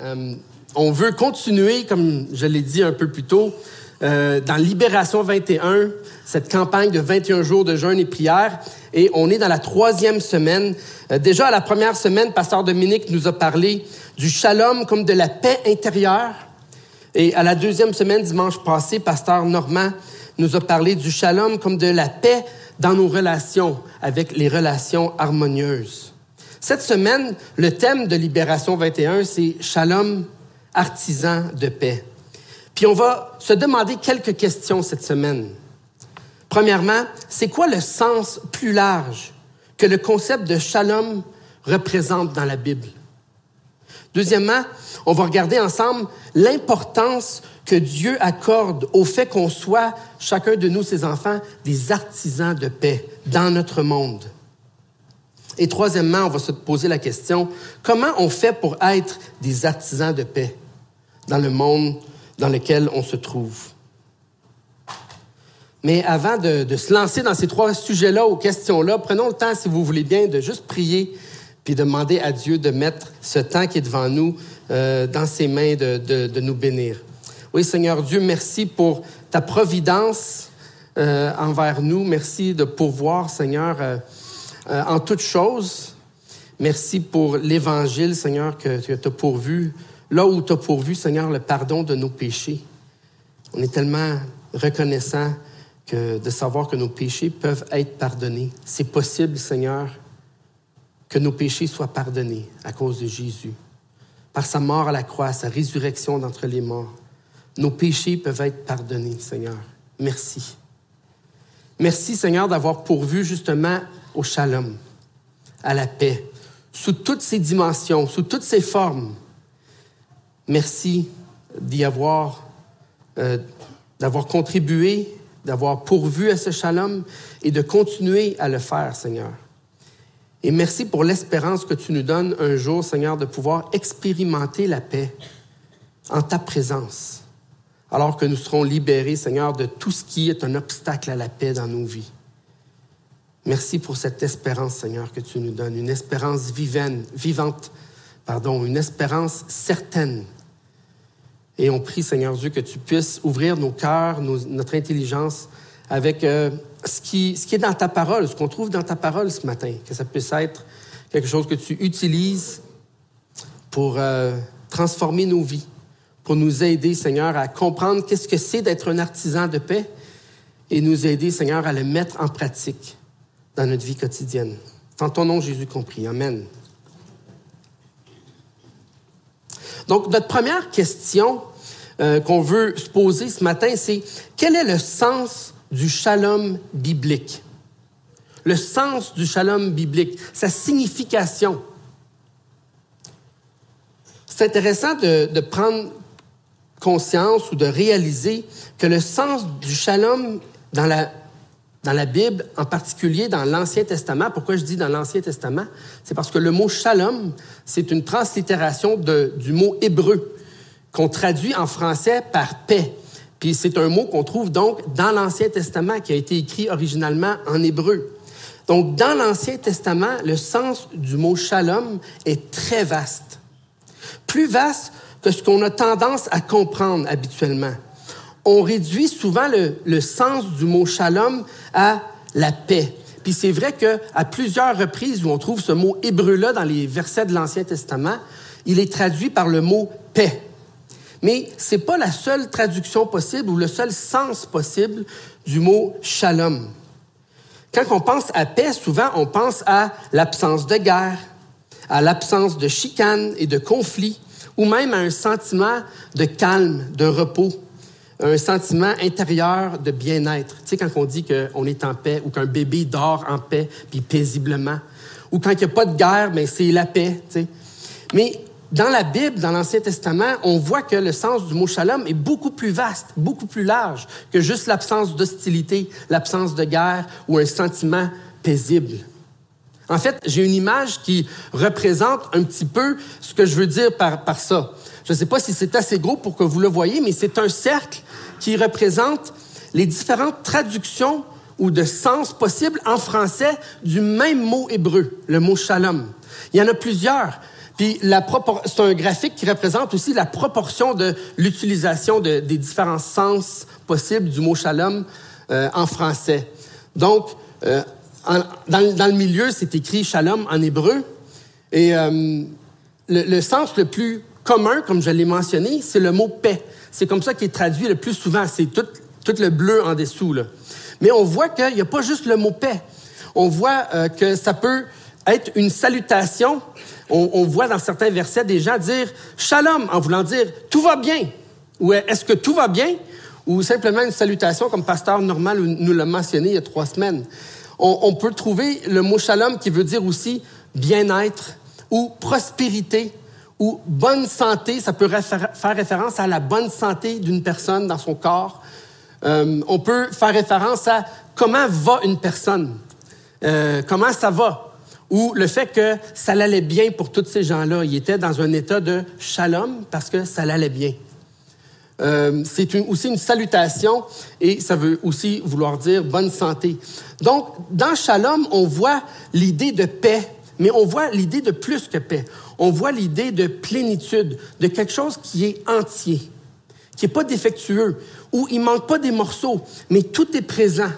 Euh, on veut continuer, comme je l'ai dit un peu plus tôt, euh, dans Libération 21, cette campagne de 21 jours de jeûne et prière. Et on est dans la troisième semaine. Euh, déjà, à la première semaine, Pasteur Dominique nous a parlé du shalom comme de la paix intérieure. Et à la deuxième semaine, dimanche passé, Pasteur Normand nous a parlé du shalom comme de la paix dans nos relations, avec les relations harmonieuses. Cette semaine, le thème de Libération 21, c'est Shalom, artisan de paix. Puis on va se demander quelques questions cette semaine. Premièrement, c'est quoi le sens plus large que le concept de shalom représente dans la Bible? Deuxièmement, on va regarder ensemble l'importance que Dieu accorde au fait qu'on soit, chacun de nous, ses enfants, des artisans de paix dans notre monde. Et troisièmement, on va se poser la question, comment on fait pour être des artisans de paix dans le monde dans lequel on se trouve? Mais avant de, se lancer dans ces trois sujets-là, aux questions-là, prenons le temps, si vous voulez bien, de juste prier puis demander à Dieu de mettre ce temps qui est devant nous euh, dans ses mains de, de, nous bénir. Oui, Seigneur Dieu, merci pour ta providence euh, envers nous. Merci de pourvoir, Seigneur. Euh, euh, en toutes choses. Merci pour l'Évangile, Seigneur, que, tu as pourvu. Là où tu as pourvu, Seigneur, le pardon de nos péchés. On est tellement reconnaissant que de savoir que nos péchés peuvent être pardonnés. C'est possible, Seigneur, que nos péchés soient pardonnés à cause de Jésus. Par sa mort à la croix, sa résurrection d'entre les morts, nos péchés peuvent être pardonnés, Seigneur. Merci. Merci, Seigneur, d'avoir pourvu justement au shalom, à la paix, sous toutes ses dimensions, sous toutes ses formes. Merci d'y avoir, euh, d'avoir contribué, d'avoir pourvu à ce shalom et de continuer à le faire, Seigneur. Et merci pour l'espérance que tu nous donnes un jour, Seigneur, de pouvoir expérimenter la paix en ta présence, alors que nous serons libérés, Seigneur, de tout ce qui est un obstacle à la paix dans nos vies. Merci pour cette espérance, Seigneur, que tu nous donnes, une espérance vivante, pardon, une espérance certaine. Et on prie, Seigneur Dieu, que tu puisses ouvrir nos cœurs, notre intelligence avec euh, ce, qui, ce qui est dans ta parole, ce qu'on trouve dans ta parole ce matin, que ça puisse être quelque chose que tu utilises pour euh, transformer nos vies, pour nous aider, Seigneur, à comprendre qu'est-ce que c'est d'être un artisan de paix et nous aider, Seigneur, à le mettre en pratique dans notre vie quotidienne. En ton nom, Jésus compris. Amen. Donc, notre première question euh, qu'on veut se poser ce matin, c'est quel est le sens du shalom biblique? Le sens du shalom biblique, sa signification. C'est intéressant de, de prendre conscience ou de réaliser que le sens du shalom dans la dans la Bible, en particulier dans l'Ancien Testament. Pourquoi je dis dans l'Ancien Testament? C'est parce que le mot shalom, c'est une translittération du mot hébreu qu'on traduit en français par paix. Puis c'est un mot qu'on trouve donc dans l'Ancien Testament qui a été écrit originalement en hébreu. Donc dans l'Ancien Testament, le sens du mot shalom est très vaste. Plus vaste que ce qu'on a tendance à comprendre habituellement on réduit souvent le, sens du mot shalom à la paix. Puis c'est vrai qu'à plusieurs reprises où on trouve ce mot hébreu-là dans les versets de l'Ancien Testament, il est traduit par le mot paix. Mais ce n'est pas la seule traduction possible ou le seul sens possible du mot shalom. Quand on pense à paix, souvent on pense à l'absence de guerre, à l'absence de chicane et de conflit, ou même à un sentiment de calme, de repos un sentiment intérieur de bien-être. Tu sais, quand on dit qu'on est en paix ou qu'un bébé dort en paix puis paisiblement, ou quand il n'y a pas de guerre, mais c'est la paix. Tu sais. Mais dans la Bible, dans l'Ancien Testament, on voit que le sens du mot shalom est beaucoup plus vaste, beaucoup plus large que juste l'absence d'hostilité, l'absence de guerre ou un sentiment paisible. En fait, j'ai une image qui représente un petit peu ce que je veux dire par, par ça. Je ne sais pas si c'est assez gros pour que vous le voyez, mais c'est un cercle qui représente les différentes traductions ou de sens possibles en français du même mot hébreu, le mot shalom. Il y en a plusieurs, Puis c'est un graphique qui représente aussi la proportion de l'utilisation de, des différents sens possibles du mot shalom euh, en français. Donc, euh, dans, le milieu, c'est écrit shalom en hébreu. Et euh, le, sens le plus commun, comme je l'ai mentionné, c'est le mot paix. C'est comme ça qu'il est traduit le plus souvent. C'est tout, tout le bleu en dessous. Là. Mais on voit qu'il n'y a pas juste le mot paix. On voit euh, que ça peut être une salutation. On, on, voit dans certains versets des gens dire shalom en voulant dire tout va bien. Ou est-ce que tout va bien? Ou simplement une salutation comme Pasteur Normal nous l'a mentionné il y a trois semaines. On, on peut trouver le mot shalom qui veut dire aussi bien-être ou prospérité ou bonne santé. Ça peut faire référence à la bonne santé d'une personne dans son corps. Euh, on peut faire référence à comment va une personne, euh, comment ça va, ou le fait que ça allait bien pour tous ces gens-là. Ils étaient dans un état de shalom parce que ça allait bien. Euh, c'est aussi une salutation et ça veut aussi vouloir dire bonne santé. Donc, dans shalom, on voit l'idée de paix, mais on voit l'idée de plus que paix. On voit l'idée de plénitude, de quelque chose qui est entier, qui n'est pas défectueux, où il manque pas des morceaux, mais tout est présent,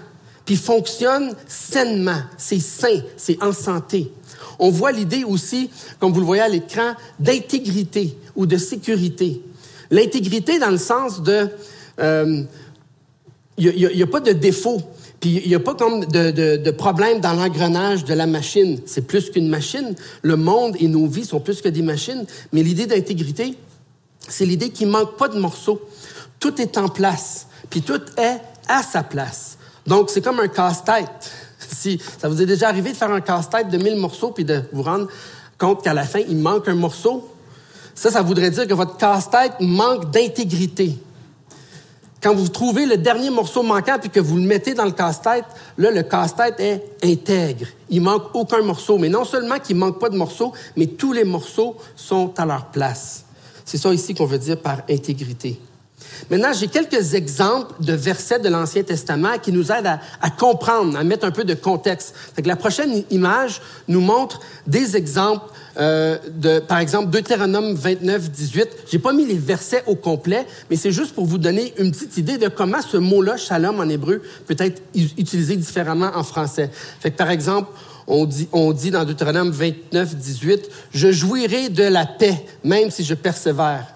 puis fonctionne sainement, c'est sain, c'est en santé. On voit l'idée aussi, comme vous le voyez à l'écran, d'intégrité ou de sécurité. L'intégrité dans le sens de, il euh, n'y a, pas de défaut, puis il n'y a pas comme de, de, de problème dans l'engrenage de la machine. C'est plus qu'une machine. Le monde et nos vies sont plus que des machines. Mais l'idée d'intégrité, c'est l'idée qu'il manque pas de morceaux. Tout est en place, puis tout est à sa place. Donc, c'est comme un casse-tête. Si ça vous est déjà arrivé de faire un casse-tête de 1000 morceaux, puis de vous rendre compte qu'à la fin, il manque un morceau, ça, ça voudrait dire que votre casse-tête manque d'intégrité. Quand vous trouvez le dernier morceau manquant puis que vous le mettez dans le casse-tête, là, le casse-tête est intègre. Il manque aucun morceau. Mais non seulement qu'il manque pas de morceaux, mais tous les morceaux sont à leur place. C'est ça ici qu'on veut dire par intégrité. Maintenant, j'ai quelques exemples de versets de l'Ancien Testament qui nous aident à, comprendre, à mettre un peu de contexte. la prochaine image nous montre des exemples euh, de, par exemple, Deutéronome 29, 18. J'ai pas mis les versets au complet, mais c'est juste pour vous donner une petite idée de comment ce mot-là, shalom en hébreu, peut être utilisé différemment en français. Fait que, par exemple, on dit, on dit dans Deutéronome 29, 18, Je jouirai de la paix, même si je persévère.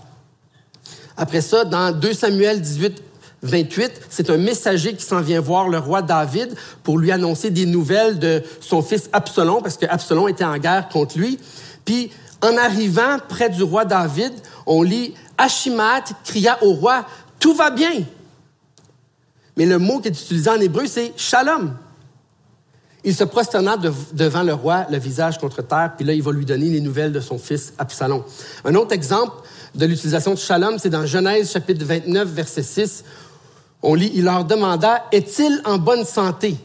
Après ça, dans 2 Samuel 18, 28, c'est un messager qui s'en vient voir le roi David pour lui annoncer des nouvelles de son fils Absalom, parce que Absalom était en guerre contre lui. Puis, en arrivant près du roi David, on lit Achimat cria au roi Tout va bien. Mais le mot qui est utilisé en hébreu, c'est Shalom. Il se prosterna devant le roi, le visage contre terre, puis là, il va lui donner les nouvelles de son fils Absalom. Un autre exemple, de l'utilisation de shalom, c'est dans Genèse chapitre 29, verset 6. On lit, il leur demanda, est-il en bonne santé?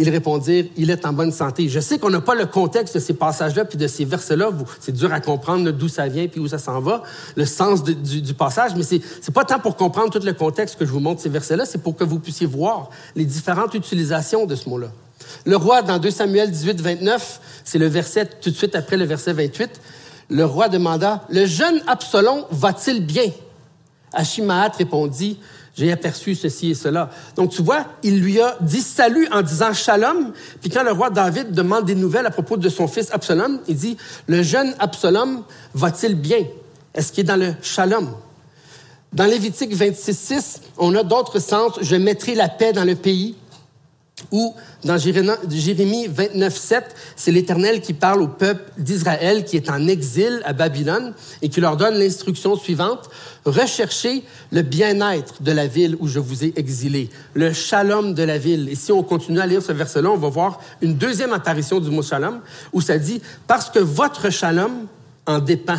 Ils répondirent, il est en bonne santé. Je sais qu'on n'a pas le contexte de ces passages-là puis de ces versets-là. C'est dur à comprendre d'où ça vient puis où ça s'en va, le sens du, passage. Mais c'est n'est pas tant pour comprendre tout le contexte que je vous montre ces versets-là, c'est pour que vous puissiez voir les différentes utilisations de ce mot-là. Le roi, dans 2 Samuel 18, 29, c'est le verset tout de suite après le verset 28, le roi demanda, Le jeune Absalom va-t-il bien? Achimaat répondit, J'ai aperçu ceci et cela. Donc tu vois, il lui a dit salut en disant shalom. Puis quand le roi David demande des nouvelles à propos de son fils Absalom, il dit, Le jeune Absalom va-t-il bien? Est-ce qu'il est dans le shalom? Dans Lévitique 26.6, on a d'autres sens. Je mettrai la paix dans le pays. Ou dans Jérémie 29, 7, c'est l'Éternel qui parle au peuple d'Israël qui est en exil à Babylone et qui leur donne l'instruction suivante. Recherchez le bien-être de la ville où je vous ai exilé, le shalom de la ville. Et si on continue à lire ce verset-là, on va voir une deuxième apparition du mot shalom où ça dit, parce que votre shalom en dépend.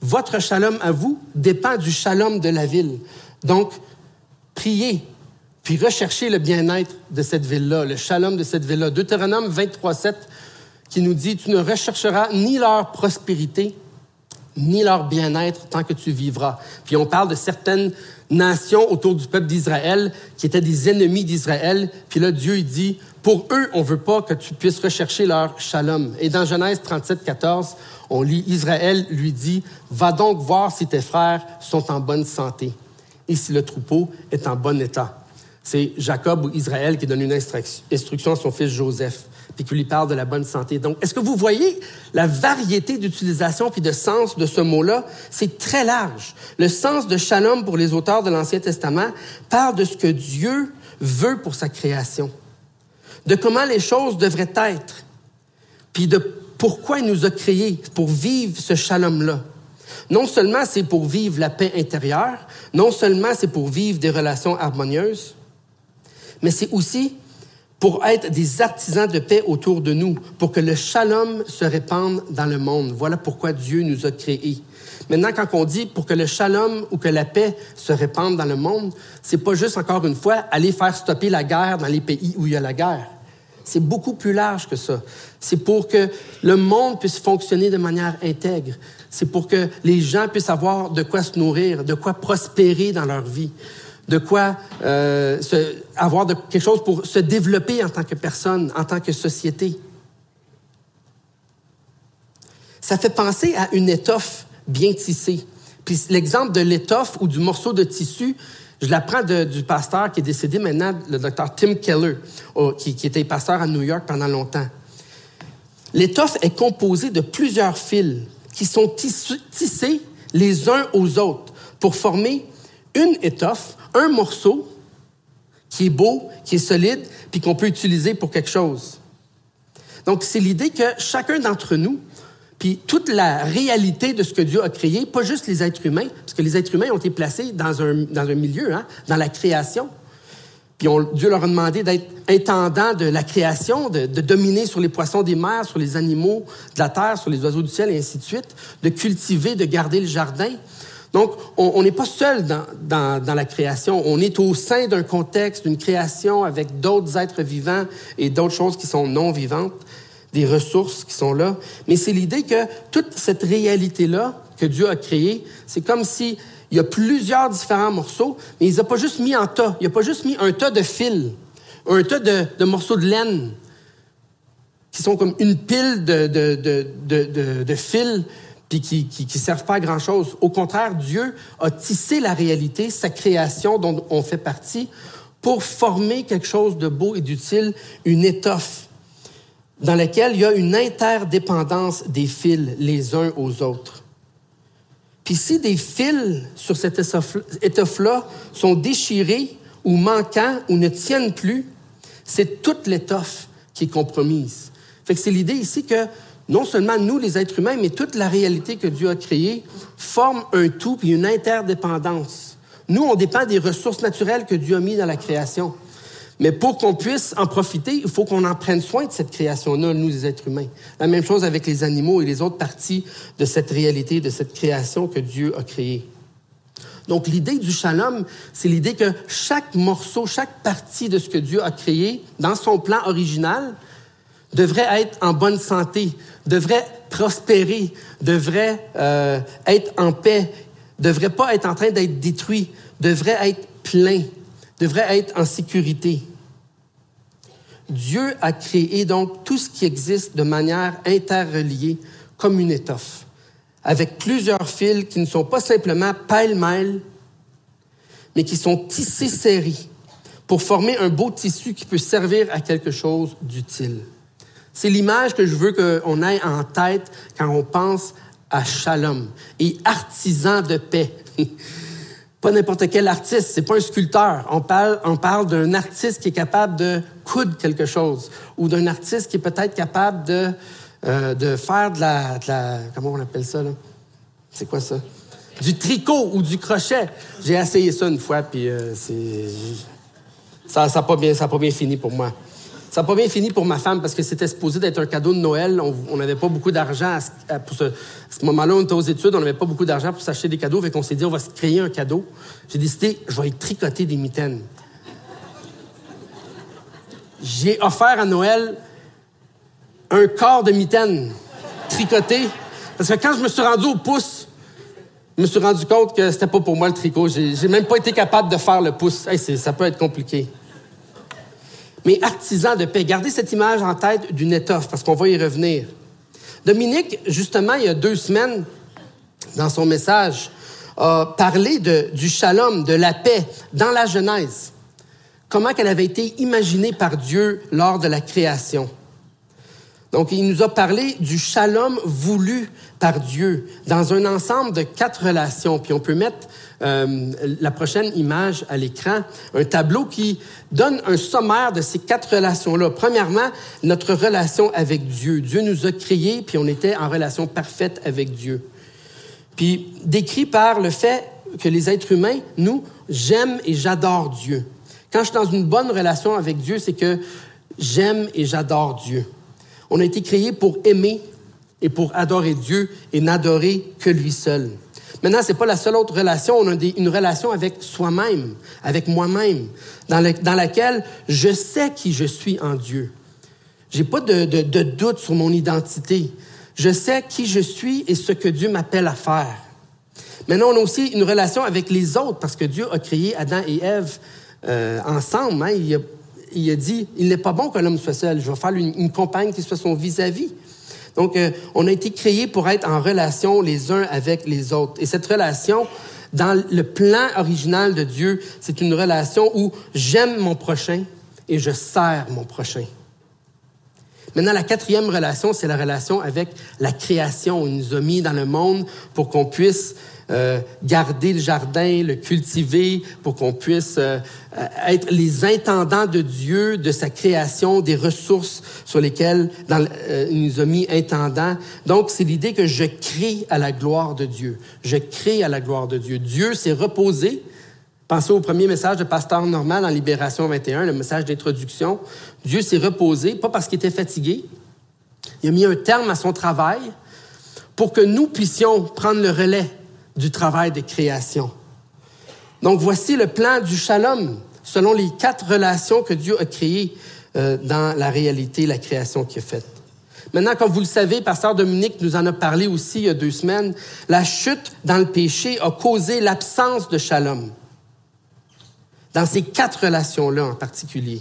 Votre shalom à vous dépend du shalom de la ville. Donc, priez puis rechercher le bien-être de cette ville-là, le shalom de cette ville-là. Deutéronome 23, 7, qui nous dit, tu ne rechercheras ni leur prospérité, ni leur bien-être tant que tu vivras. Puis on parle de certaines nations autour du peuple d'Israël qui étaient des ennemis d'Israël. Puis là, Dieu il dit, Pour eux, on veut pas que tu puisses rechercher leur shalom. Et dans Genèse 37, 14, on lit, Israël lui dit, va donc voir si tes frères sont en bonne santé et si le troupeau est en bon état. C'est Jacob ou Israël qui donne une instruction à son fils Joseph, puis qui lui parle de la bonne santé. Donc, est-ce que vous voyez la variété d'utilisation puis de sens de ce mot-là? C'est très large. Le sens de shalom pour les auteurs de l'Ancien Testament parle de ce que Dieu veut pour sa création, de comment les choses devraient être, puis de pourquoi il nous a créés pour vivre ce shalom-là. Non seulement c'est pour vivre la paix intérieure, non seulement c'est pour vivre des relations harmonieuses, mais c'est aussi pour être des artisans de paix autour de nous, pour que le shalom se répande dans le monde. Voilà pourquoi Dieu nous a créés. Maintenant, quand on dit pour que le shalom ou que la paix se répande dans le monde, c'est pas juste encore une fois aller faire stopper la guerre dans les pays où il y a la guerre. C'est beaucoup plus large que ça. C'est pour que le monde puisse fonctionner de manière intègre. C'est pour que les gens puissent avoir de quoi se nourrir, de quoi prospérer dans leur vie de quoi euh, avoir quelque chose pour se développer en tant que personne, en tant que société. Ça fait penser à une étoffe bien tissée. Puis l'exemple de l'étoffe ou du morceau de tissu, je l'apprends du pasteur qui est décédé maintenant, le docteur Tim Keller, qui était pasteur à New York pendant longtemps. L'étoffe est composée de plusieurs fils qui sont tissés les uns aux autres pour former une étoffe un morceau qui est beau, qui est solide, puis qu'on peut utiliser pour quelque chose. Donc, c'est l'idée que chacun d'entre nous, puis toute la réalité de ce que Dieu a créé, pas juste les êtres humains, parce que les êtres humains ont été placés dans un, dans un milieu, hein, dans la création. Puis Dieu leur a demandé d'être intendant de la création, de, de, dominer sur les poissons des mers, sur les animaux de la terre, sur les oiseaux du ciel, et ainsi de suite, de cultiver, de garder le jardin. Donc, on n'est pas seul dans, la création. On est au sein d'un contexte, d'une création avec d'autres êtres vivants et d'autres choses qui sont non vivantes, des ressources qui sont là. Mais c'est l'idée que toute cette réalité-là que Dieu a créée, c'est comme si il y a plusieurs différents morceaux, mais il les a pas juste mis en tas. Il n'a pas juste mis un tas de fils, un tas de, de morceaux de laine qui sont comme une pile de, de, de, de fils qui ne servent pas à grand-chose. Au contraire, Dieu a tissé la réalité, sa création dont on fait partie, pour former quelque chose de beau et d'utile, une étoffe dans laquelle il y a une interdépendance des fils les uns aux autres. Puis si des fils sur cette étoffe-là sont déchirés ou manquants ou ne tiennent plus, c'est toute l'étoffe qui est compromise. C'est l'idée ici que non seulement nous, les êtres humains, mais toute la réalité que Dieu a créée forme un tout puis une interdépendance. Nous, on dépend des ressources naturelles que Dieu a mises dans la création. Mais pour qu'on puisse en profiter, il faut qu'on en prenne soin de cette création-là, nous, les êtres humains. La même chose avec les animaux et les autres parties de cette réalité, de cette création que Dieu a créée. Donc, l'idée du shalom, c'est l'idée que chaque morceau, chaque partie de ce que Dieu a créé dans son plan original devrait être en bonne santé, devrait prospérer, devrait euh, être en paix, devrait pas être en train d'être détruit, devrait être plein, devrait être en sécurité. Dieu a créé donc tout ce qui existe de manière interreliée comme une étoffe, avec plusieurs fils qui ne sont pas simplement pêle-mêle, mais qui sont tissés serrés pour former un beau tissu qui peut servir à quelque chose d'utile. C'est l'image que je veux qu'on ait en tête quand on pense à Shalom et artisan de paix. pas n'importe quel artiste, c'est pas un sculpteur. On parle, d'un artiste qui est capable de coudre quelque chose ou d'un artiste qui est peut-être capable de, euh, faire de la, Comment on appelle ça, là? C'est quoi ça? Du tricot ou du crochet. J'ai essayé ça une fois, puis euh, c'est. Ça n'a pas bien fini pour moi. Ça n'a pas bien fini pour ma femme parce que c'était supposé d'être un cadeau de Noël. On n'avait pas beaucoup d'argent à, pour ce, ce moment-là. On était aux études, on n'avait pas beaucoup d'argent pour s'acheter des cadeaux. Fait qu'on s'est dit, on va se créer un cadeau. J'ai décidé, je vais tricoter des mitaines. J'ai offert à Noël un corps de mitaine tricoté. Parce que quand je me suis rendu au pouce, je me suis rendu compte que c'était pas pour moi le tricot. J'ai même pas été capable de faire le pouce. ça peut être compliqué. Mais artisan de paix. Gardez cette image en tête d'une étoffe, parce qu'on va y revenir. Dominique, justement, il y a deux semaines, dans son message, a parlé du shalom, de la paix, dans la Genèse. Comment qu'elle avait été imaginée par Dieu lors de la création. Donc, il nous a parlé du shalom voulu par Dieu dans un ensemble de quatre relations. Puis on peut mettre euh, la prochaine image à l'écran, un tableau qui donne un sommaire de ces quatre relations-là. Premièrement, notre relation avec Dieu. Dieu nous a créés, puis on était en relation parfaite avec Dieu. Puis décrit par le fait que les êtres humains, nous, j'aime et j'adore Dieu. Quand je suis dans une bonne relation avec Dieu, c'est que j'aime et j'adore Dieu. On a été créés pour aimer et pour adorer Dieu et n'adorer que lui seul. Maintenant, c'est pas la seule autre relation. On a une relation avec soi-même, avec moi-même, dans, laquelle je sais qui je suis en Dieu. J'ai pas de, doute sur mon identité. Je sais qui je suis et ce que Dieu m'appelle à faire. Maintenant, on a aussi une relation avec les autres parce que Dieu a créé Adam et Ève euh, ensemble. Hein. Il a il a dit, il n'est pas bon que l'homme soit seul, je vais faire une, une compagne qui soit son vis-à-vis. Donc, euh, on a été créés pour être en relation les uns avec les autres. Et cette relation, dans le plan original de Dieu, c'est une relation où j'aime mon prochain et je sers mon prochain. Maintenant, la quatrième relation, c'est la relation avec la création. Il nous a mis dans le monde pour qu'on puisse euh, garder le jardin, le cultiver, pour qu'on puisse euh, être les intendants de Dieu, de sa création, des ressources sur lesquelles euh, il nous a mis intendants. Donc, c'est l'idée que je crée à la gloire de Dieu. Je crée à la gloire de Dieu. Dieu s'est reposé. Pensez au premier message de Pasteur Normal en Libération 21, le message d'introduction. Dieu s'est reposé, pas parce qu'il était fatigué. Il a mis un terme à son travail pour que nous puissions prendre le relais du travail de création. Donc voici le plan du shalom selon les quatre relations que Dieu a créées euh, dans la réalité, la création qui est faite. Maintenant, comme vous le savez, Pasteur Dominique nous en a parlé aussi il y a deux semaines, la chute dans le péché a causé l'absence de shalom. Dans ces quatre relations-là en particulier.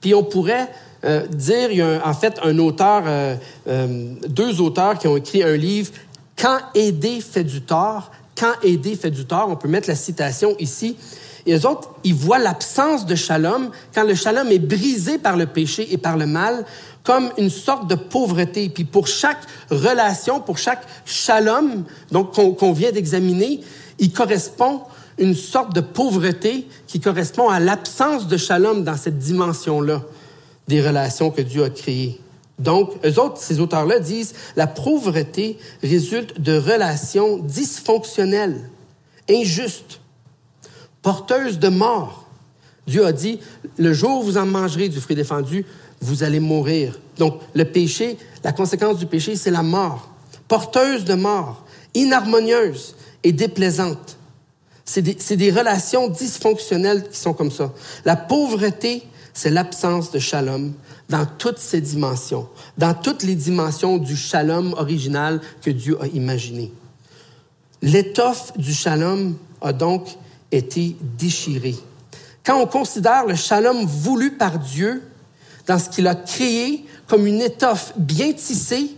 Puis on pourrait euh, dire, il y a en fait un auteur, euh, deux auteurs qui ont écrit un livre quand aider fait du tort, quand aider fait du tort, on peut mettre la citation ici. Et les autres, ils voient l'absence de shalom quand le shalom est brisé par le péché et par le mal comme une sorte de pauvreté. Puis pour chaque relation, pour chaque shalom donc qu'on vient d'examiner, il correspond une sorte de pauvreté qui correspond à l'absence de shalom dans cette dimension-là des relations que Dieu a créées. Donc, eux autres, ces auteurs-là disent, la pauvreté résulte de relations dysfonctionnelles, injustes, porteuses de mort. Dieu a dit, le jour où vous en mangerez du fruit défendu, vous allez mourir. Donc, le péché, la conséquence du péché, c'est la mort. Porteuse de mort, inharmonieuse et déplaisante. C'est des, des, relations dysfonctionnelles qui sont comme ça. La pauvreté, c'est l'absence de shalom dans toutes ses dimensions, dans toutes les dimensions du shalom original que Dieu a imaginé. L'étoffe du shalom a donc été déchirée. Quand on considère le shalom voulu par Dieu dans ce qu'il a créé comme une étoffe bien tissée,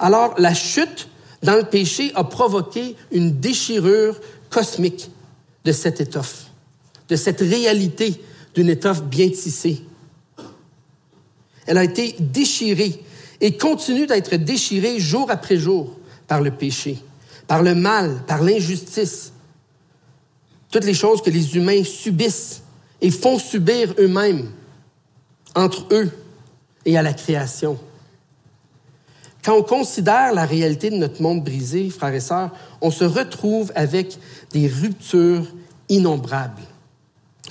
alors la chute dans le péché a provoqué une déchirure cosmique de cette étoffe, de cette réalité d'une étoffe bien tissée. Elle a été déchirée et continue d'être déchirée jour après jour par le péché, par le mal, par l'injustice. Toutes les choses que les humains subissent et font subir eux-mêmes entre eux et à la création. Quand on considère la réalité de notre monde brisé, frères et sœurs, on se retrouve avec des ruptures innombrables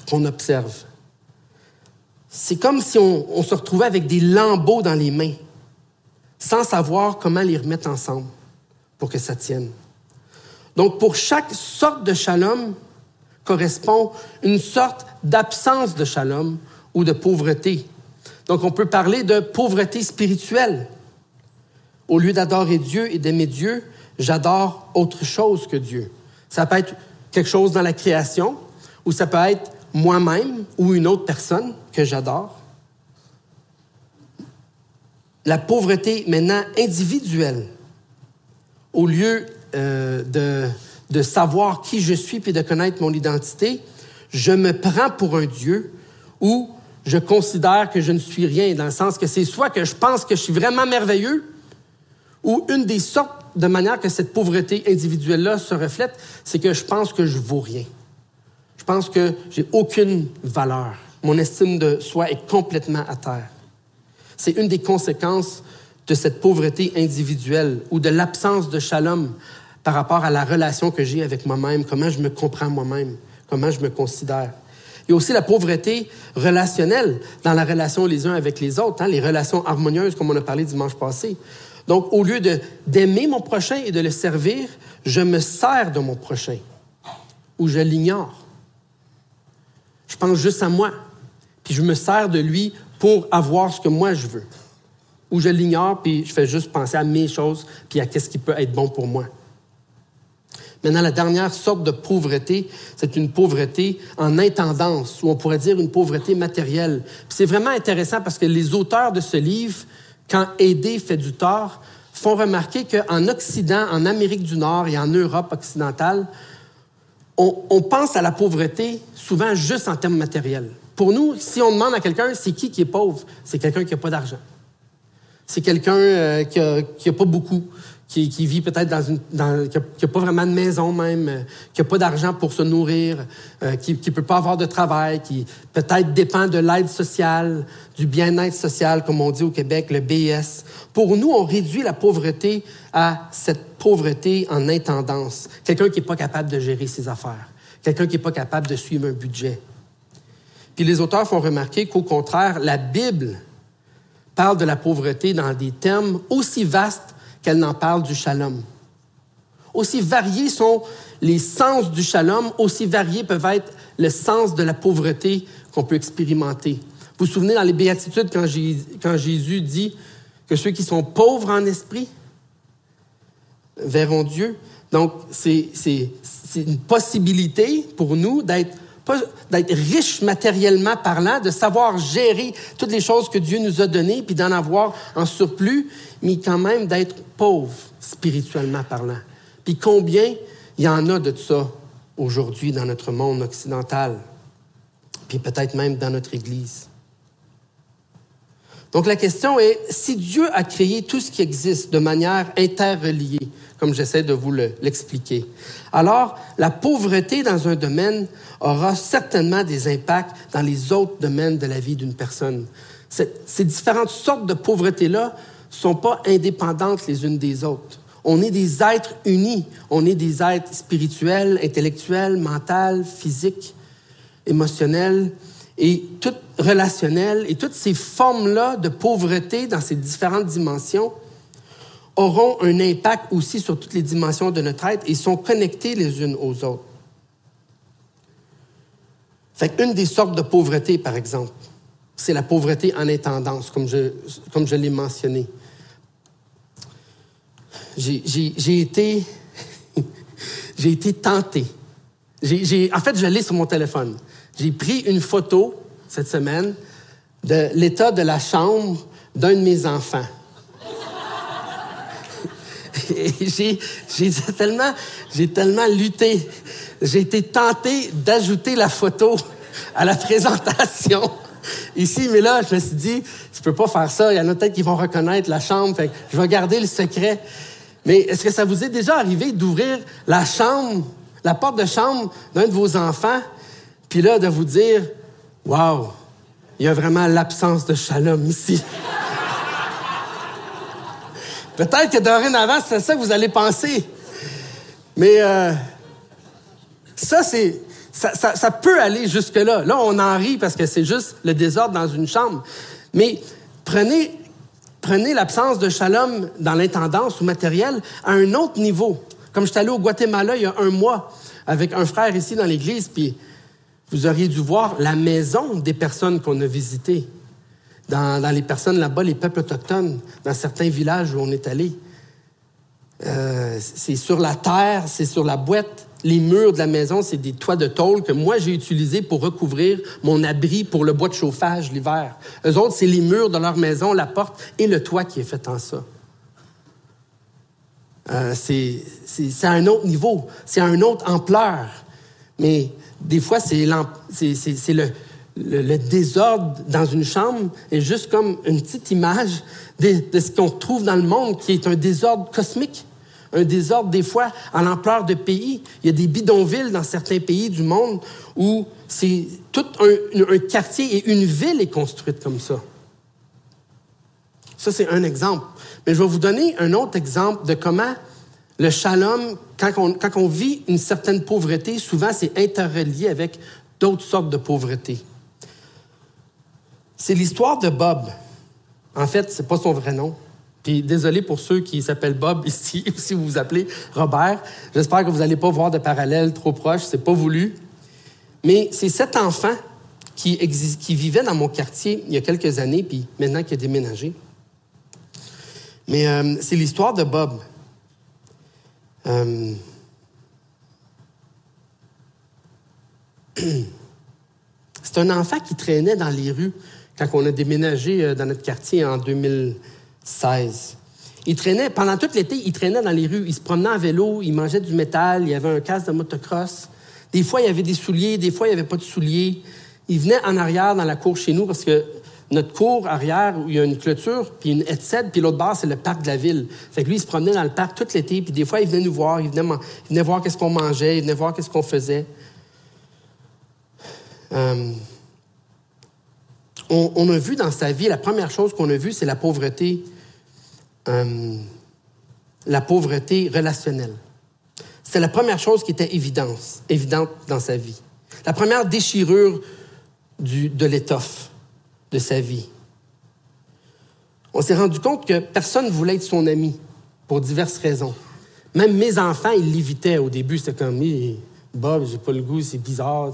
qu'on observe. C'est comme si on, se retrouvait avec des lambeaux dans les mains, sans savoir comment les remettre ensemble pour que ça tienne. Donc, pour chaque sorte de shalom correspond une sorte d'absence de shalom ou de pauvreté. Donc, on peut parler de pauvreté spirituelle. Au lieu d'adorer Dieu et d'aimer Dieu, j'adore autre chose que Dieu. Ça peut être quelque chose dans la création, ou ça peut être moi-même ou une autre personne que j'adore. La pauvreté maintenant individuelle, au lieu euh, de, de savoir qui je suis puis de connaître mon identité, je me prends pour un Dieu ou je considère que je ne suis rien, dans le sens que c'est soit que je pense que je suis vraiment merveilleux, ou une des sortes de manière que cette pauvreté individuelle-là se reflète, c'est que je pense que je vaux rien. Je pense que j'ai aucune valeur. Mon estime de soi est complètement à terre. C'est une des conséquences de cette pauvreté individuelle ou de l'absence de shalom par rapport à la relation que j'ai avec moi-même, comment je me comprends moi-même, comment je me considère. Il y a aussi la pauvreté relationnelle dans la relation les uns avec les autres, hein, les relations harmonieuses, comme on a parlé dimanche passé. Donc, au lieu d'aimer mon prochain et de le servir, je me sers de mon prochain ou je l'ignore. Je pense juste à moi, puis je me sers de lui pour avoir ce que moi je veux. Ou je l'ignore, puis je fais juste penser à mes choses, puis à qu'est-ce qui peut être bon pour moi. Maintenant, la dernière sorte de pauvreté, c'est une pauvreté en intendance, ou on pourrait dire une pauvreté matérielle. C'est vraiment intéressant parce que les auteurs de ce livre quand aider fait du tort, font remarquer qu'en Occident, en Amérique du Nord et en Europe occidentale, on, pense à la pauvreté souvent juste en termes matériels. Pour nous, si on demande à quelqu'un, c'est qui qui est pauvre? C'est quelqu'un qui n'a pas d'argent. C'est quelqu'un euh, qui n'a pas beaucoup qui, vit peut-être dans une, qui n'a pas vraiment de maison même, euh, qui n'a pas d'argent pour se nourrir, euh, qui ne peut pas avoir de travail, qui peut-être dépend de l'aide sociale, du bien-être social, comme on dit au Québec, le BS. Pour nous, on réduit la pauvreté à cette pauvreté en intendance. Quelqu'un qui n'est pas capable de gérer ses affaires, quelqu'un qui n'est pas capable de suivre un budget. Puis les auteurs font remarquer qu'au contraire, la Bible parle de la pauvreté dans des termes aussi vastes qu'elle n'en parle du shalom. Aussi variés sont les sens du shalom, aussi variés peuvent être le sens de la pauvreté qu'on peut expérimenter. Vous vous souvenez dans les béatitudes quand, Jésus dit que ceux qui sont pauvres en esprit verront Dieu. Donc, c'est une possibilité pour nous d'être d'être riche matériellement parlant, de savoir gérer toutes les choses que Dieu nous a données, puis d'en avoir en surplus, mais quand même d'être pauvre spirituellement parlant. Puis combien il y en a de ça aujourd'hui dans notre monde occidental, puis peut-être même dans notre Église? Donc la question est, si Dieu a créé tout ce qui existe de manière interreliée, comme j'essaie de vous l'expliquer, alors la pauvreté dans un domaine aura certainement des impacts dans les autres domaines de la vie d'une personne. Ces différentes sortes de pauvreté-là ne sont pas indépendantes les unes des autres. On est des êtres unis. On est des êtres spirituels, intellectuels, mentaux, physiques, émotionnels et toutes relationnels. Et toutes ces formes-là de pauvreté dans ces différentes dimensions auront un impact aussi sur toutes les dimensions de notre être et sont connectées les unes aux autres. Fait une des sortes de pauvreté, par exemple, c'est la pauvreté en intendance, comme je, comme je l'ai mentionné. J'ai été, j'ai été tenté. en fait, je l'ai sur mon téléphone. J'ai pris une photo cette semaine de l'état de la chambre d'un de mes enfants. J'ai tellement, tellement lutté. J'ai été tenté d'ajouter la photo à la présentation ici, mais là, je me suis dit, je peux pas faire ça. Il y en a peut-être qui vont reconnaître la chambre. Fait je vais garder le secret. Mais est-ce que ça vous est déjà arrivé d'ouvrir la chambre, la porte de chambre d'un de vos enfants, puis là, de vous dire, waouh, il y a vraiment l'absence de shalom ici. Peut-être que dorénavant, c'est ça que vous allez penser. Mais euh, ça, c'est. Ça, peut aller jusque-là. Là, on en rit parce que c'est juste le désordre dans une chambre. Mais prenez, prenez l'absence de shalom dans l'intendance ou matériel à un autre niveau. Comme je suis allé au Guatemala il y a un mois avec un frère ici dans l'église, puis vous auriez dû voir la maison des personnes qu'on a visitées dans, les personnes là-bas, les peuples autochtones, dans certains villages où on est allé. Euh, c'est sur la terre, c'est sur la boîte les murs de la maison, c'est des toits de tôle que moi j'ai utilisés pour recouvrir mon abri pour le bois de chauffage l'hiver. Eux autres, c'est les murs de leur maison, la porte et le toit qui est fait en ça. Euh, c'est à un autre niveau, c'est à une autre ampleur. Mais des fois, c'est le, le, désordre dans une chambre est juste comme une petite image de, ce qu'on trouve dans le monde qui est un désordre cosmique un désordre des fois à l'ampleur de pays. Il y a des bidonvilles dans certains pays du monde où c'est tout un, quartier et une ville est construite comme ça. Ça, c'est un exemple. Mais je vais vous donner un autre exemple de comment le shalom, quand on, quand on vit une certaine pauvreté, souvent c'est interrelié avec d'autres sortes de pauvreté. C'est l'histoire de Bob. En fait, ce n'est pas son vrai nom. Puis désolé pour ceux qui s'appellent Bob ici, si vous vous appelez Robert. J'espère que vous n'allez pas voir de parallèles trop proches, c'est pas voulu. Mais c'est cet enfant qui, qui vivait dans mon quartier il y a quelques années, puis maintenant qui a déménagé. Mais euh, c'est l'histoire de Bob. Euh, c'est un enfant qui traînait dans les rues quand on a déménagé euh, dans notre quartier en 2000. 16. Il traînait, pendant tout l'été, il traînait dans les rues. Il se promenait en vélo, il mangeait du métal, il y avait un casque de motocross. Des fois, il y avait des souliers, des fois, il n'y avait pas de souliers. Il venait en arrière dans la cour chez nous parce que notre cour arrière, où il y a une clôture, puis une headset, puis l'autre bord, c'est le parc de la ville. Fait que lui, il se promenait dans le parc tout l'été, puis des fois, il venait nous voir, il venait, voir qu'est-ce qu'on mangeait, il venait voir qu'est-ce qu'on faisait. Euh, on, a vu dans sa vie, la première chose qu'on a vue, c'est la pauvreté, euh, la pauvreté relationnelle. C'est la première chose qui était évidente, dans sa vie. La première déchirure de l'étoffe de sa vie. On s'est rendu compte que personne ne voulait être son ami pour diverses raisons. Même mes enfants, ils l'évitaient au début. C'était comme, Bob, j'ai pas le goût, c'est bizarre.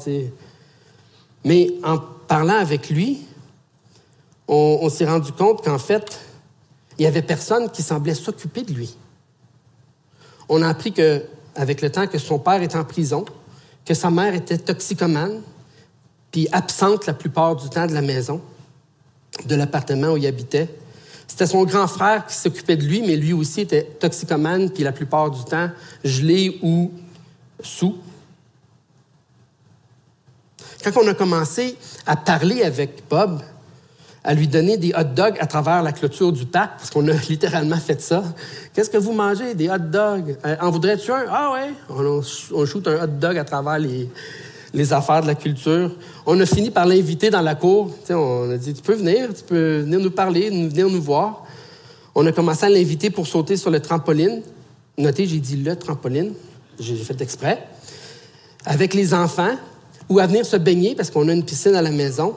Mais en parlant avec lui, on, s'est rendu compte qu'en fait, il n'y avait personne qui semblait s'occuper de lui. On a appris que, avec le temps que son père était en prison, que sa mère était toxicomane, puis absente la plupart du temps de la maison, de l'appartement où il habitait. C'était son grand frère qui s'occupait de lui, mais lui aussi était toxicomane, puis la plupart du temps gelé ou sous. Quand on a commencé à parler avec Bob, à lui donner des hot dogs à travers la clôture du parc, parce qu'on a littéralement fait ça. Qu'est-ce que vous mangez? Des hot dogs? Euh, en voudrais-tu un? Ah ouais. On, shoot un hot dog à travers les, les affaires de la culture. On a fini par l'inviter dans la cour. on a dit, tu peux venir, tu peux venir nous parler, venir nous voir. On a commencé à l'inviter pour sauter sur le trampoline. Notez, j'ai dit le trampoline. J'ai fait exprès. Avec les enfants, ou à venir se baigner parce qu'on a une piscine à la maison.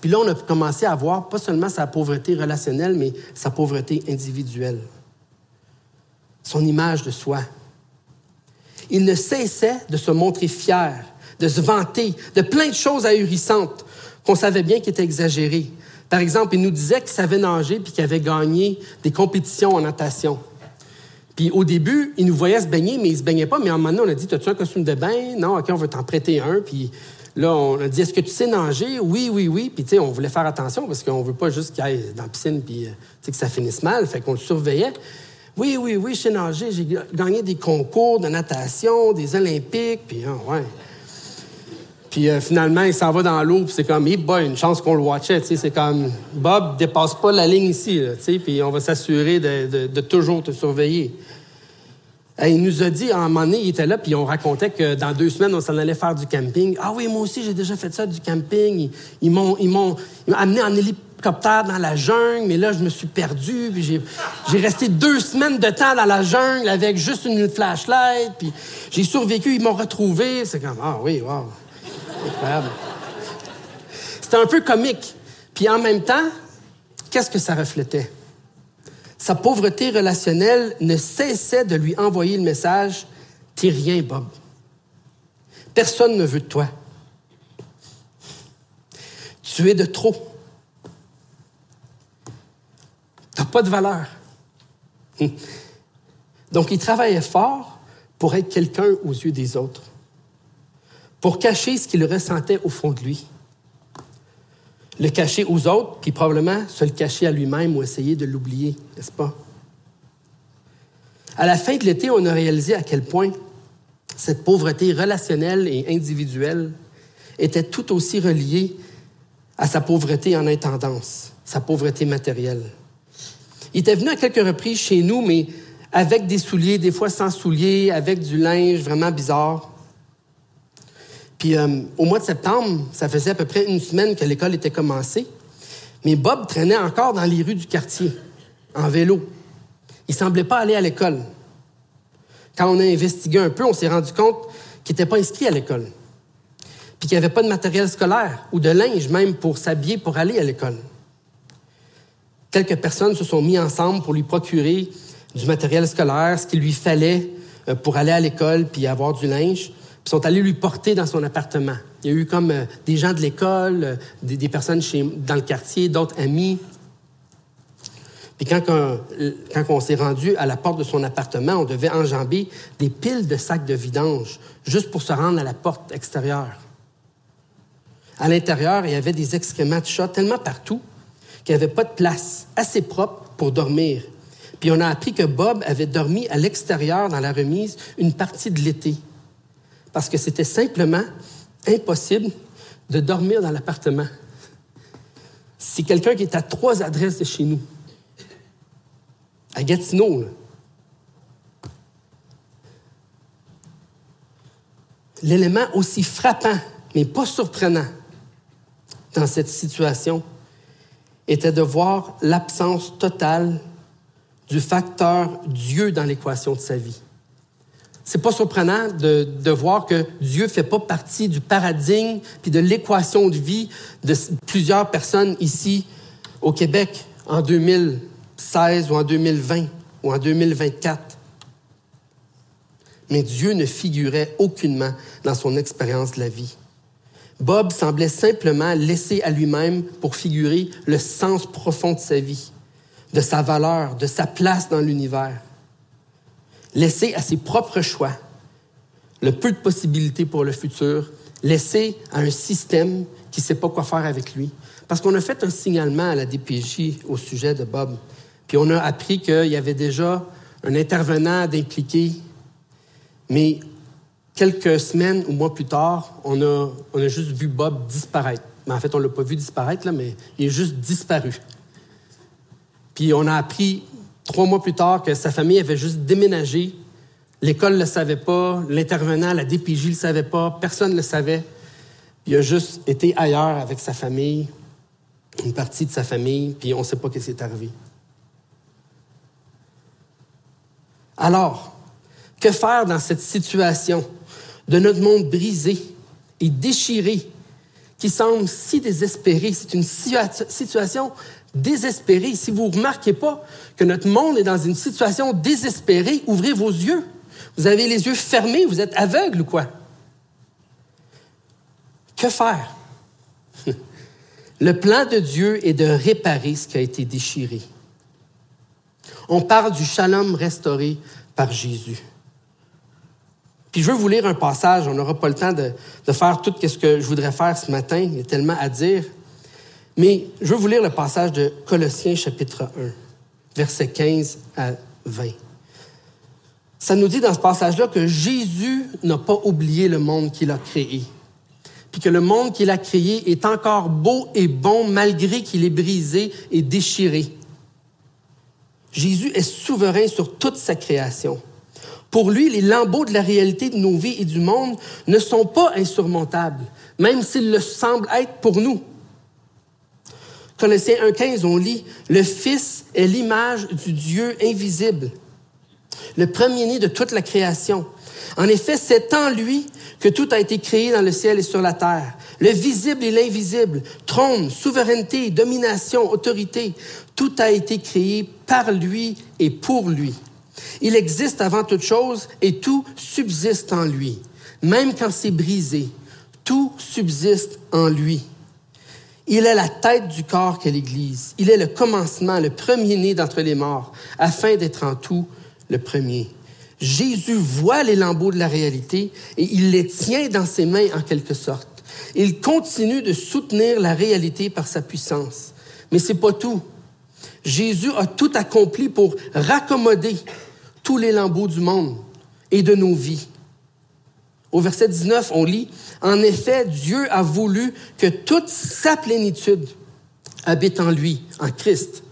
Puis là, on a commencé à voir pas seulement sa pauvreté relationnelle, mais sa pauvreté individuelle, son image de soi. Il ne cessait de se montrer fier, de se vanter de plein de choses ahurissantes qu'on savait bien qui étaient exagérées. Par exemple, il nous disait qu'il savait nager puis qu'il avait gagné des compétitions en natation. Puis au début, il nous voyait se baigner, mais il se baignait pas. Mais à un moment donné, on a dit As-tu un costume de bain? Non, OK, on veut t'en prêter un. Puis Là, on a dit, est-ce que tu sais nager? Oui, oui, oui. Puis, tu sais, on voulait faire attention parce qu'on veut pas juste qu'il aille dans la piscine puis euh, que ça finisse mal. Fait qu'on le surveillait. Oui, oui, oui, je sais nager. J'ai gagné des concours de natation, des Olympiques. Puis, ah, ouais. Puis euh, finalement, il s'en va dans l'eau, puis c'est comme, hey boy, une chance qu'on le watchait, c'est comme, Bob, dépasse pas la ligne ici, puis on va s'assurer de, toujours te surveiller il nous a dit, à un moment donné, il était là, puis on racontait que dans deux semaines, on s'en allait faire du camping. Ah oui, moi aussi, j'ai déjà fait ça, du camping. Ils, m'ont, amené en hélicoptère dans la jungle, mais là, je me suis perdu, puis j'ai, j'ai resté deux semaines de temps dans la jungle avec juste une flashlight, puis j'ai survécu, ils m'ont retrouvé. C'est comme, ah oui, wow, incroyable. C'était un peu comique. Puis en même temps, qu'est-ce que ça reflétait? Sa pauvreté relationnelle ne cessait de lui envoyer le message T'es rien, Bob. Personne ne veut de toi. Tu es de trop. Tu n'as pas de valeur. Donc, il travaillait fort pour être quelqu'un aux yeux des autres, pour cacher ce qu'il ressentait au fond de lui. Le cacher aux autres, puis probablement se le cacher à lui-même ou essayer de l'oublier, n'est-ce pas? À la fin de l'été, on a réalisé à quel point cette pauvreté relationnelle et individuelle était tout aussi reliée à sa pauvreté en intendance, sa pauvreté matérielle. Il était venu à quelques reprises chez nous, mais avec des souliers, des fois sans souliers, avec du linge vraiment bizarre. Puis euh, au mois de septembre, ça faisait à peu près une semaine que l'école était commencée, mais Bob traînait encore dans les rues du quartier, en vélo. Il semblait pas aller à l'école. Quand on a investigué un peu, on s'est rendu compte qu'il n'était pas inscrit à l'école, puis qu'il n'y avait pas de matériel scolaire ou de linge même pour s'habiller pour aller à l'école. Quelques personnes se sont mis ensemble pour lui procurer du matériel scolaire, ce qu'il lui fallait euh, pour aller à l'école puis avoir du linge. Puis sont allés lui porter dans son appartement. Il y a eu comme euh, des gens de l'école, euh, des, personnes dans le quartier, d'autres amis. Puis quand, quand on s'est rendu à la porte de son appartement, on devait enjamber des piles de sacs de vidange juste pour se rendre à la porte extérieure. À l'intérieur, il y avait des excréments de chat tellement partout qu'il n'y avait pas de place assez propre pour dormir. Puis on a appris que Bob avait dormi à l'extérieur dans la remise une partie de l'été. Parce que c'était simplement impossible de dormir dans l'appartement. C'est quelqu'un qui est à trois adresses de chez nous. À Gatineau. L'élément aussi frappant, mais pas surprenant, dans cette situation, était de voir l'absence totale du facteur Dieu dans l'équation de sa vie. C'est pas surprenant de, voir que Dieu fait pas partie du paradigme puis de l'équation de vie de plusieurs personnes ici au Québec en 2016 ou en 2020 ou en 2024. Mais Dieu ne figurait aucunement dans son expérience de la vie. Bob semblait simplement laisser à lui-même pour figurer le sens profond de sa vie, de sa valeur, de sa place dans l'univers. Laissé à ses propres choix, le peu de possibilités pour le futur, laissé à un système qui ne sait pas quoi faire avec lui. Parce qu'on a fait un signalement à la DPJ au sujet de Bob. Puis on a appris qu'il y avait déjà un intervenant d'impliquer, mais quelques semaines ou mois plus tard, on a, on a juste vu Bob disparaître. Mais en fait, on ne l'a pas vu disparaître, là, mais il est juste disparu. Puis on a appris trois mois plus tard que sa famille avait juste déménagé. L'école ne le savait pas, l'intervenant, la DPJ ne le savait pas, personne ne le savait. Il a juste été ailleurs avec sa famille, une partie de sa famille, puis on ne sait pas ce qui est arrivé. Alors, que faire dans cette situation? de notre monde brisé et déchiré, qui semble si désespéré? C'est une situation désespérée. Si vous ne remarquez pas que notre monde est dans une situation désespérée, ouvrez vos yeux. Vous avez les yeux fermés, vous êtes aveugle ou quoi? Que faire? Le plan de Dieu est de réparer ce qui a été déchiré. On parle du shalom restauré par Jésus. Puis je veux vous lire un passage, on n'aura pas le temps de, faire tout ce que je voudrais faire ce matin, il y a tellement à dire. Mais je veux vous lire le passage de Colossiens chapitre 1, versets 15 à 20. Ça nous dit dans ce passage-là que Jésus n'a pas oublié le monde qu'il a créé, puis que le monde qu'il a créé est encore beau et bon malgré qu'il est brisé et déchiré. Jésus est souverain sur toute sa création. Pour lui, les lambeaux de la réalité de nos vies et du monde ne sont pas insurmontables, même s'ils le semblent être pour nous. Colossiens 1.15, on lit, Le Fils est l'image du Dieu invisible, le premier-né de toute la création. En effet, c'est en lui que tout a été créé dans le ciel et sur la terre. Le visible et l'invisible, trône, souveraineté, domination, autorité, tout a été créé par lui et pour lui. Il existe avant toute chose et tout subsiste en lui. Même quand c'est brisé, tout subsiste en lui. Il est la tête du corps qu'est l'Église. Il est le commencement, le premier-né d'entre les morts, afin d'être en tout le premier. Jésus voit les lambeaux de la réalité et il les tient dans ses mains en quelque sorte. Il continue de soutenir la réalité par sa puissance. Mais c'est pas tout. Jésus a tout accompli pour raccommoder tous les lambeaux du monde et de nos vies. Au verset 19, on lit, En effet, Dieu a voulu que toute sa plénitude habite en lui, en Christ.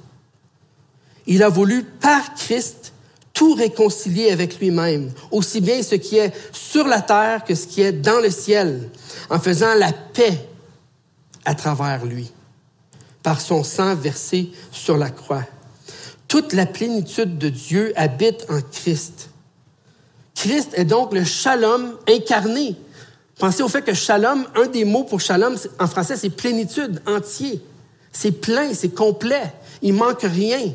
Il a voulu, par Christ, tout réconcilier avec lui-même, aussi bien ce qui est sur la terre que ce qui est dans le ciel, en faisant la paix à travers lui, par son sang versé sur la croix. Toute la plénitude de Dieu habite en Christ. Christ est donc le shalom incarné. Pensez au fait que shalom, un des mots pour shalom en français, c'est plénitude, entier. C'est plein, c'est complet. Il manque rien.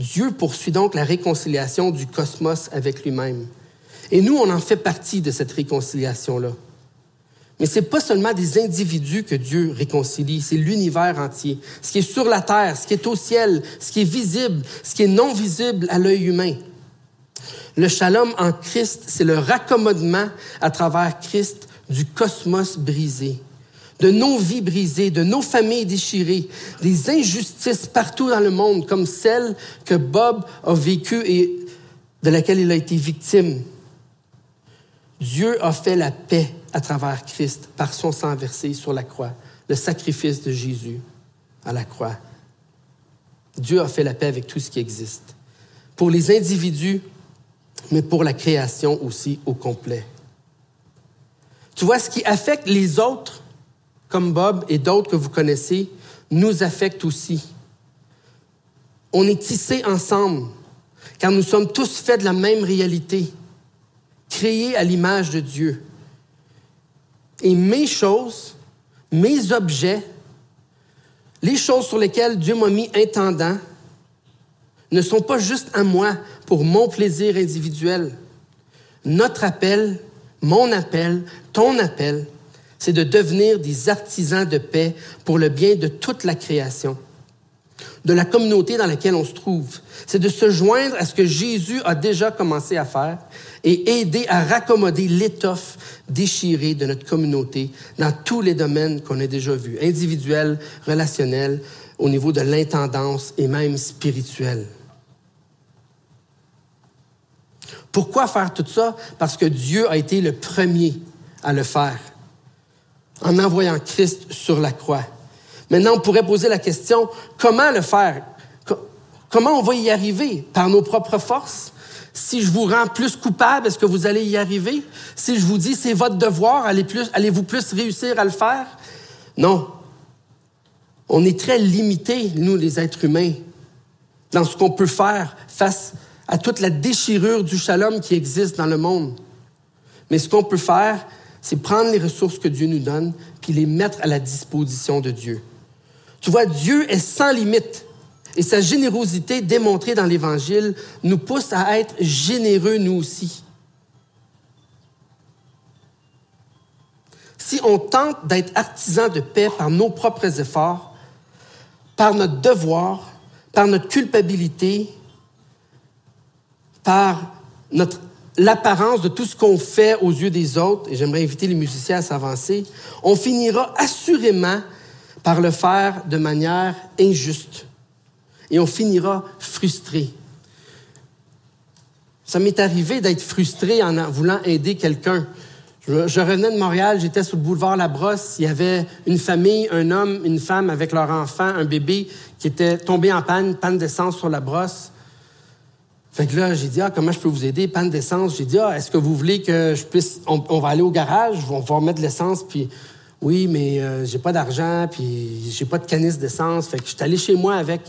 Dieu poursuit donc la réconciliation du cosmos avec lui-même. Et nous, on en fait partie de cette réconciliation-là. Mais ce n'est pas seulement des individus que Dieu réconcilie, c'est l'univers entier. Ce qui est sur la terre, ce qui est au ciel, ce qui est visible, ce qui est non visible à l'œil humain. Le shalom en Christ, c'est le raccommodement à travers Christ du cosmos brisé, de nos vies brisées, de nos familles déchirées, des injustices partout dans le monde, comme celle que Bob a vécue et de laquelle il a été victime. Dieu a fait la paix à travers Christ par son sang versé sur la croix, le sacrifice de Jésus à la croix. Dieu a fait la paix avec tout ce qui existe. Pour les individus, mais pour la création aussi au complet. Tu vois, ce qui affecte les autres, comme Bob et d'autres que vous connaissez, nous affecte aussi. On est tissés ensemble, car nous sommes tous faits de la même réalité créé à l'image de Dieu. Et mes choses, mes objets, les choses sur lesquelles Dieu m'a mis intendant, ne sont pas juste à moi pour mon plaisir individuel. Notre appel, mon appel, ton appel, c'est de devenir des artisans de paix pour le bien de toute la création, de la communauté dans laquelle on se trouve. C'est de se joindre à ce que Jésus a déjà commencé à faire et aider à raccommoder l'étoffe déchirée de notre communauté dans tous les domaines qu'on a déjà vus, individuels, relationnels, au niveau de l'intendance et même spirituel. Pourquoi faire tout ça? Parce que Dieu a été le premier à le faire en envoyant Christ sur la croix. Maintenant, on pourrait poser la question, comment le faire? Comment on va y arriver? Par nos propres forces? Si je vous rends plus coupable, est-ce que vous allez y arriver? Si je vous dis c'est votre devoir, allez-vous plus, réussir à le faire? Non. On est très limité, nous, les êtres humains, dans ce qu'on peut faire face à toute la déchirure du shalom qui existe dans le monde. Mais ce qu'on peut faire, c'est prendre les ressources que Dieu nous donne, puis les mettre à la disposition de Dieu. Tu vois, Dieu est sans limite. Et sa générosité démontrée dans l'Évangile nous pousse à être généreux nous aussi. Si on tente d'être artisan de paix par nos propres efforts, par notre devoir, par notre culpabilité, par notre l'apparence de tout ce qu'on fait aux yeux des autres, et j'aimerais inviter les musiciens à s'avancer, on finira assurément par le faire de manière injuste et on finira frustré. Ça m'est arrivé d'être frustré en voulant aider quelqu'un. Je, revenais de Montréal, j'étais sur le boulevard La Brosse. Il y avait une famille, un homme, une femme avec leur enfant, un bébé qui était tombé en panne, panne d'essence sur la brosse. Fait que là, j'ai dit, ah, comment je peux vous aider? Panne d'essence. J'ai dit, ah, est-ce que vous voulez que je puisse. On, va aller au garage, on va remettre de l'essence, puis oui, mais euh, j'ai pas d'argent, puis j'ai pas de canisse d'essence. Fait que je suis allé chez moi avec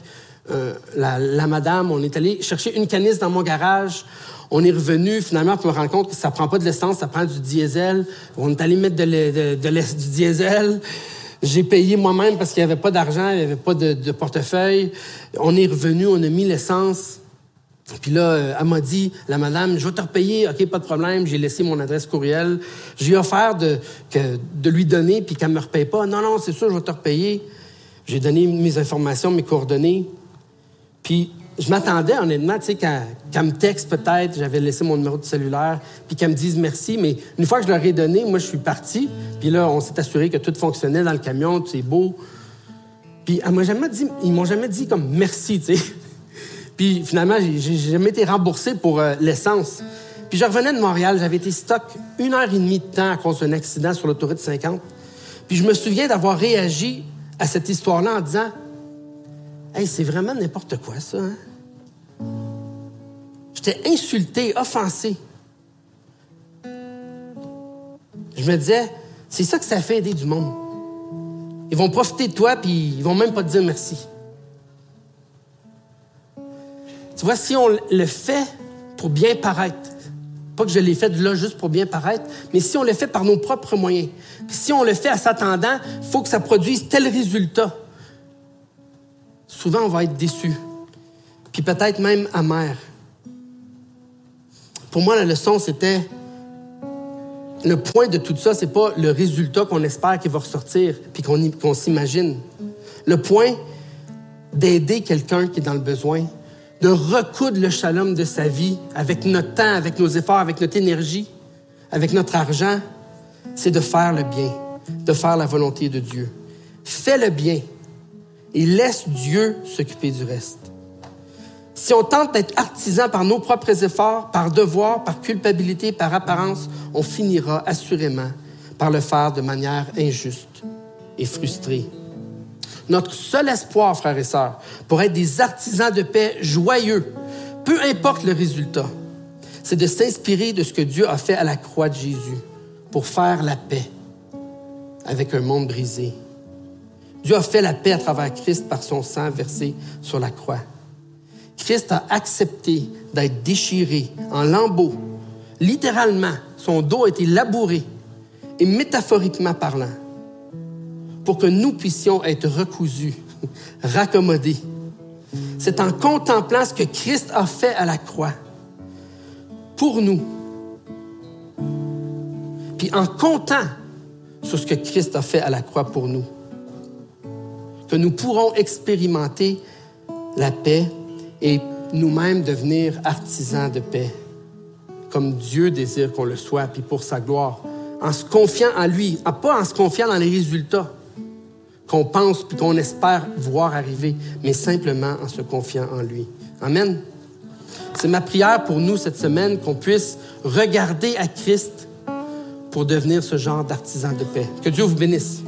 euh, la, madame, on est allé chercher une canisse dans mon garage. On est revenu finalement pour me rendre compte que ça prend pas de l'essence, ça prend du diesel. On est allé mettre de, du diesel. J'ai payé moi-même parce qu'il n'y avait pas d'argent, il n'y avait pas de, portefeuille. On est revenu, on a mis l'essence. Puis là, euh, elle m'a dit, la madame, je vais te repayer, OK, pas de problème. J'ai laissé mon adresse courriel. J'ai offert de, de lui donner, puis qu'elle me repaye pas. Non, non, c'est sûr, je vais te repayer. J'ai donné mes informations, mes coordonnées. Puis je m'attendais honnêtement, tu sais, qu'elle me texte peut-être, j'avais laissé mon numéro de cellulaire, puis qu'elle me dise merci, mais une fois que je leur ai donné, moi, je suis parti, puis là, on s'est assuré que tout fonctionnait dans le camion, c'est beau. Puis elle m'a jamais dit, ils m'ont jamais dit comme merci, tu sais. Puis finalement, j'ai jamais été remboursé pour euh, l'essence. Puis je revenais de Montréal, j'avais été stock une heure et demie de temps à cause d'un accident sur l'autoroute 50. Puis je me souviens d'avoir réagi à cette histoire-là en disant Hey, c'est vraiment n'importe quoi, ça. Hein? J'étais insulté, offensé. Je me disais, c'est ça que ça fait aider du monde. Ils vont profiter de toi, puis ils vont même pas te dire merci. Tu vois, si on le fait pour bien paraître, pas que je l'ai fait là juste pour bien paraître, mais si on le fait par nos propres moyens, si on le fait à s'attendant, il faut que ça produise tel résultat. Souvent, on va être déçu, puis peut-être même amer. Pour moi, la leçon, c'était le point de tout ça, c'est pas le résultat qu'on espère qu'il va ressortir puis qu'on s'imagine. Le point d'aider quelqu'un qui est dans le besoin, de recoudre le shalom de sa vie avec notre temps, avec nos efforts, avec notre énergie, avec notre argent, c'est de faire le bien, de faire la volonté de Dieu. Fais le bien et laisse Dieu s'occuper du reste. Si on tente d'être artisan par nos propres efforts, par devoir, par culpabilité, par apparence, on finira assurément par le faire de manière injuste et frustrée. Notre seul espoir, frères et sœurs, pour être des artisans de paix joyeux, peu importe le résultat, c'est de s'inspirer de ce que Dieu a fait à la croix de Jésus pour faire la paix avec un monde brisé. Dieu a fait la paix à travers Christ par son sang versé sur la croix. Christ a accepté d'être déchiré en lambeaux. Littéralement, son dos a été labouré et métaphoriquement parlant pour que nous puissions être recousus, raccommodés. C'est en contemplant ce que Christ a fait à la croix pour nous, puis en comptant sur ce que Christ a fait à la croix pour nous, que nous pourrons expérimenter la paix et nous-mêmes devenir artisans de paix, comme Dieu désire qu'on le soit, puis pour sa gloire, en se confiant en lui, pas en se confiant dans les résultats qu'on pense puis qu'on espère voir arriver, mais simplement en se confiant en lui. Amen. C'est ma prière pour nous cette semaine qu'on puisse regarder à Christ pour devenir ce genre d'artisan de paix. Que Dieu vous bénisse.